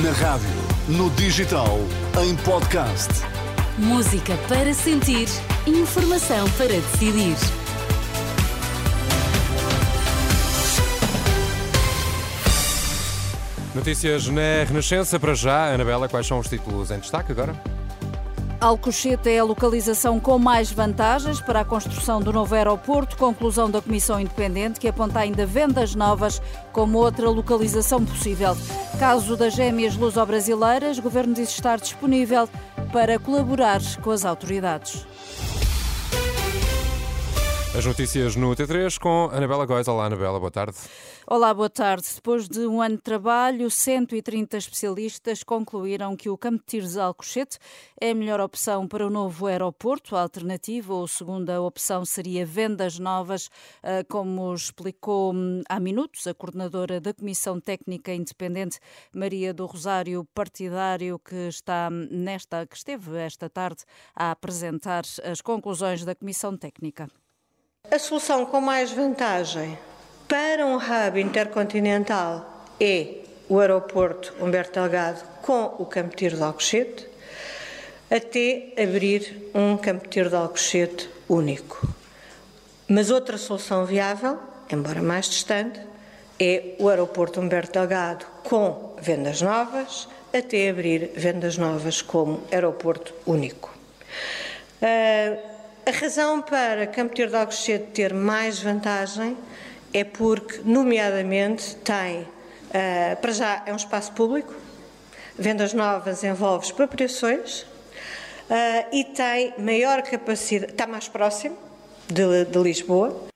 Na rádio, no digital, em podcast. Música para sentir, informação para decidir. Notícias na Renascença para já. Anabela, quais são os títulos em destaque agora? Alcochete é a localização com mais vantagens para a construção do novo aeroporto. Conclusão da Comissão Independente que aponta ainda vendas novas como outra localização possível. Caso das gêmeas luso-brasileiras, o Governo diz estar disponível para colaborar com as autoridades. As notícias no T3 com Anabela Góis. Olá, Anabela, boa tarde. Olá, boa tarde. Depois de um ano de trabalho, 130 especialistas concluíram que o Campo de Tiros de Alcochete é a melhor opção para o novo aeroporto. A alternativa ou segunda opção seria vendas novas, ah, como explicou hum, há minutos a coordenadora da Comissão Técnica Independente, Maria do Rosário Partidário, que está nesta, que esteve esta tarde a apresentar as conclusões da Comissão Técnica. A solução com mais vantagem para um hub intercontinental é o aeroporto Humberto Delgado com o campo tiro de Alcochete, até abrir um campo tiro de Alcochete único. Mas outra solução viável, embora mais distante, é o aeroporto Humberto Delgado com vendas novas, até abrir vendas novas como aeroporto único. Uh, a razão para Campo Tiro de Alcochete ter mais vantagem é porque, nomeadamente, tem, uh, para já, é um espaço público, vendas novas envolve expropriações uh, e tem maior capacidade, está mais próximo de, de Lisboa.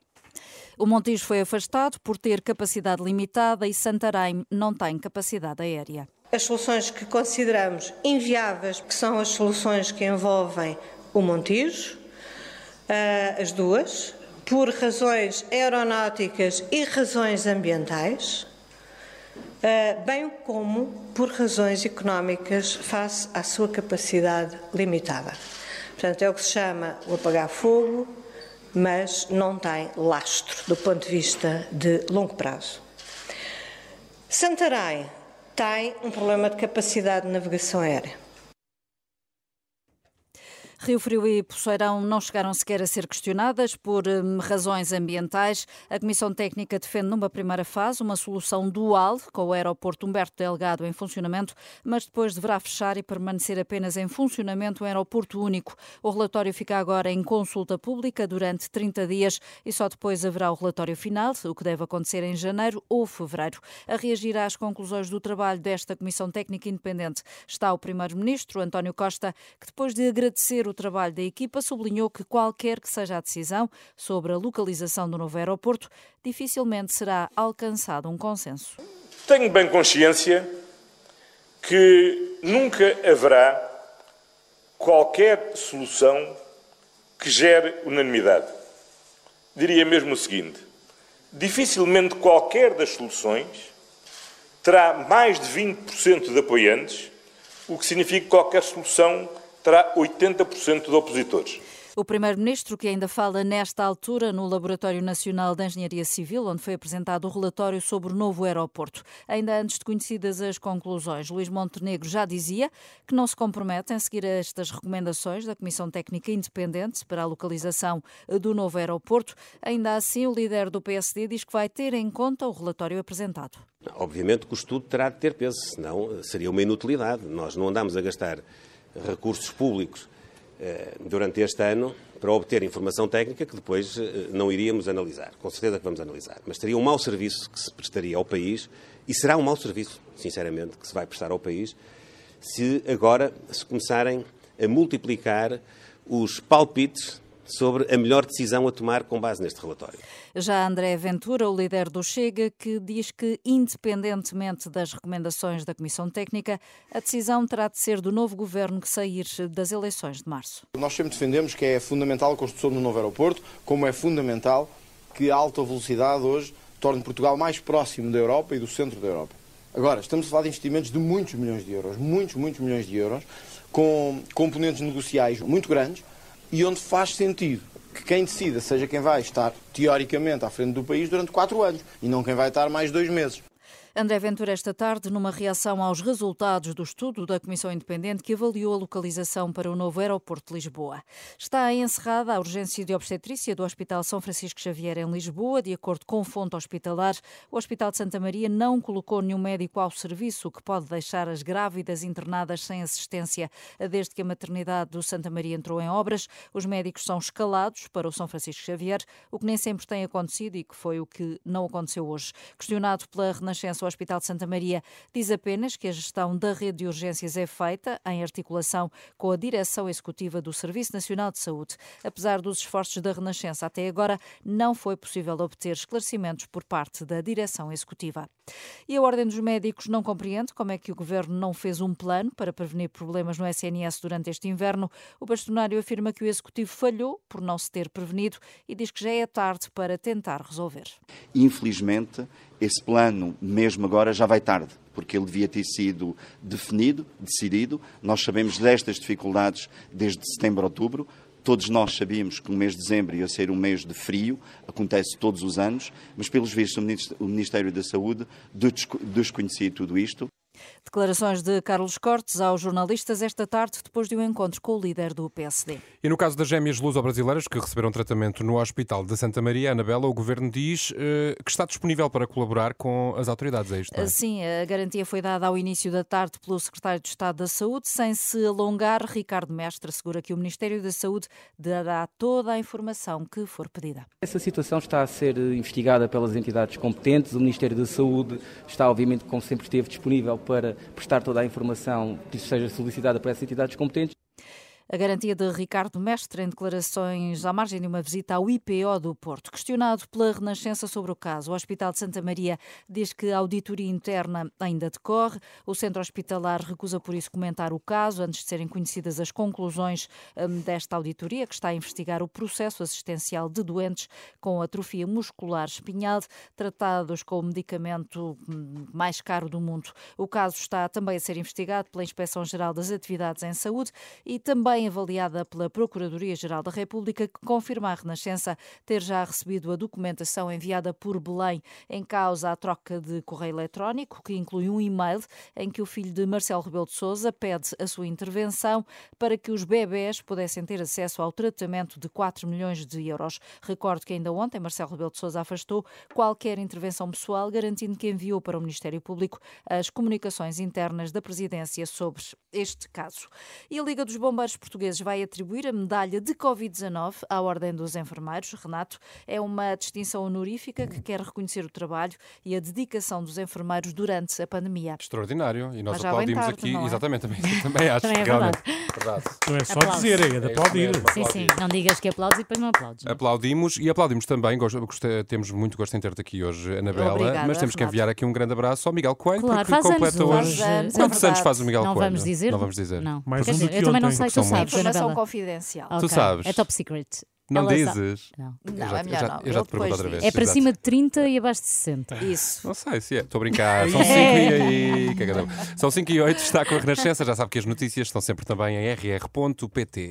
O Montijo foi afastado por ter capacidade limitada e Santarém não tem capacidade aérea. As soluções que consideramos inviáveis, que são as soluções que envolvem o Montijo, as duas, por razões aeronáuticas e razões ambientais, uh, bem como por razões económicas face à sua capacidade limitada. Portanto, é o que se chama o apagar fogo, mas não tem lastro do ponto de vista de longo prazo. Santarém tem um problema de capacidade de navegação aérea. Rio Frio e Poceirão não chegaram sequer a ser questionadas por hum, razões ambientais. A Comissão Técnica defende numa primeira fase uma solução dual com o aeroporto Humberto Delgado em funcionamento, mas depois deverá fechar e permanecer apenas em funcionamento um aeroporto único. O relatório fica agora em consulta pública durante 30 dias e só depois haverá o relatório final, o que deve acontecer em janeiro ou fevereiro. A reagir às conclusões do trabalho desta Comissão Técnica Independente está o Primeiro-Ministro, António Costa, que depois de agradecer o trabalho da equipa, sublinhou que qualquer que seja a decisão sobre a localização do novo aeroporto, dificilmente será alcançado um consenso. Tenho bem consciência que nunca haverá qualquer solução que gere unanimidade. Diria mesmo o seguinte: dificilmente qualquer das soluções terá mais de 20% de apoiantes, o que significa que qualquer solução terá 80% de opositores. O Primeiro-Ministro, que ainda fala nesta altura no Laboratório Nacional de Engenharia Civil, onde foi apresentado o relatório sobre o novo aeroporto. Ainda antes de conhecidas as conclusões, Luís Montenegro já dizia que não se compromete em seguir estas recomendações da Comissão Técnica Independente para a localização do novo aeroporto. Ainda assim, o líder do PSD diz que vai ter em conta o relatório apresentado. Obviamente que o estudo terá de ter peso, senão seria uma inutilidade. Nós não andamos a gastar recursos públicos eh, durante este ano para obter informação técnica que depois eh, não iríamos analisar. Com certeza que vamos analisar. Mas seria um mau serviço que se prestaria ao país e será um mau serviço, sinceramente, que se vai prestar ao país se agora se começarem a multiplicar os palpites sobre a melhor decisão a tomar com base neste relatório. Já André Ventura, o líder do Chega, que diz que, independentemente das recomendações da Comissão Técnica, a decisão terá de ser do novo governo que sair das eleições de março. Nós sempre defendemos que é fundamental a construção do novo aeroporto, como é fundamental que a alta velocidade hoje torne Portugal mais próximo da Europa e do centro da Europa. Agora, estamos a falar de investimentos de muitos milhões de euros, muitos, muitos milhões de euros, com componentes negociais muito grandes e onde faz sentido que quem decida seja quem vai estar, teoricamente, à frente do país durante quatro anos e não quem vai estar mais dois meses. André Ventura, esta tarde, numa reação aos resultados do estudo da Comissão Independente que avaliou a localização para o novo aeroporto de Lisboa. Está encerrada a urgência de obstetrícia do Hospital São Francisco Xavier em Lisboa. De acordo com fonte hospitalar, o Hospital de Santa Maria não colocou nenhum médico ao serviço, o que pode deixar as grávidas internadas sem assistência. Desde que a maternidade do Santa Maria entrou em obras, os médicos são escalados para o São Francisco Xavier, o que nem sempre tem acontecido e que foi o que não aconteceu hoje. Questionado pela Renascença, Hospital de Santa Maria diz apenas que a gestão da rede de urgências é feita em articulação com a direção executiva do Serviço Nacional de Saúde. Apesar dos esforços da Renascença até agora, não foi possível obter esclarecimentos por parte da direção executiva. E a Ordem dos Médicos não compreende como é que o governo não fez um plano para prevenir problemas no SNS durante este inverno. O bastonário afirma que o executivo falhou por não se ter prevenido e diz que já é tarde para tentar resolver. Infelizmente, esse plano, mesmo agora, já vai tarde, porque ele devia ter sido definido, decidido. Nós sabemos destas dificuldades desde setembro, outubro. Todos nós sabíamos que o mês de dezembro ia ser um mês de frio, acontece todos os anos, mas pelos vistos o Ministério da Saúde desconhecia tudo isto. Declarações de Carlos Cortes aos jornalistas esta tarde, depois de um encontro com o líder do PSD. E no caso das gêmeas luso-brasileiras que receberam tratamento no Hospital de Santa Maria, Anabela, o governo diz uh, que está disponível para colaborar com as autoridades. É isto? É? Sim, a garantia foi dada ao início da tarde pelo secretário de Estado da Saúde. Sem se alongar, Ricardo Mestre assegura que o Ministério da Saúde dará toda a informação que for pedida. Essa situação está a ser investigada pelas entidades competentes. O Ministério da Saúde está, obviamente, como sempre esteve disponível para prestar toda a informação que seja solicitada para essas entidades competentes. A garantia de Ricardo Mestre em declarações à margem de uma visita ao IPO do Porto. Questionado pela Renascença sobre o caso, o Hospital de Santa Maria diz que a auditoria interna ainda decorre. O centro hospitalar recusa por isso comentar o caso antes de serem conhecidas as conclusões hum, desta auditoria, que está a investigar o processo assistencial de doentes com atrofia muscular espinhal, tratados com o medicamento hum, mais caro do mundo. O caso está também a ser investigado pela Inspeção-Geral das Atividades em Saúde e também também avaliada pela Procuradoria-Geral da República, que confirma à Renascença ter já recebido a documentação enviada por Belém em causa a troca de correio eletrónico, que inclui um e-mail em que o filho de Marcelo Rebelo de Sousa pede a sua intervenção para que os bebés pudessem ter acesso ao tratamento de 4 milhões de euros. Recordo que ainda ontem Marcelo Rebelo de Sousa afastou qualquer intervenção pessoal, garantindo que enviou para o Ministério Público as comunicações internas da presidência sobre este caso. E a Liga dos Bombeiros portugueses vai atribuir a medalha de Covid-19 à Ordem dos Enfermeiros. Renato, é uma distinção honorífica que quer reconhecer o trabalho e a dedicação dos enfermeiros durante a pandemia. Extraordinário. E nós aplaudimos tarde, aqui. É? Exatamente, também, também acho. também é realmente. verdade. Não é só Aplausos. dizer, é de aplaudir. É sim, sim. Não digas que aplaudes e depois não aplaudes. Não? Aplaudimos e aplaudimos também. temos muito gosto em ter-te aqui hoje, Anabela. Obrigada, mas temos Renato. que enviar aqui um grande abraço ao Miguel Coelho, claro, porque faz completa anos, hoje. Faz Quantos anos faz o Miguel não Coelho? Vamos dizer? Não vamos dizer. Não. Mais um do que eu também não ontem. sei, tu São sabes, Informação Anabela. confidencial. Ok, sabes. É top secret. Não Ela dizes? Não. Eu Não, já, é melhor já, não. eu já te pergunto outra vez. É para Exato. cima de 30 e abaixo de 60. Isso. Não sei se é. Estou a brincar. São 5 e aí. São 5 e 8. Está com a Renascença. Já sabe que as notícias estão sempre também em rr.pt.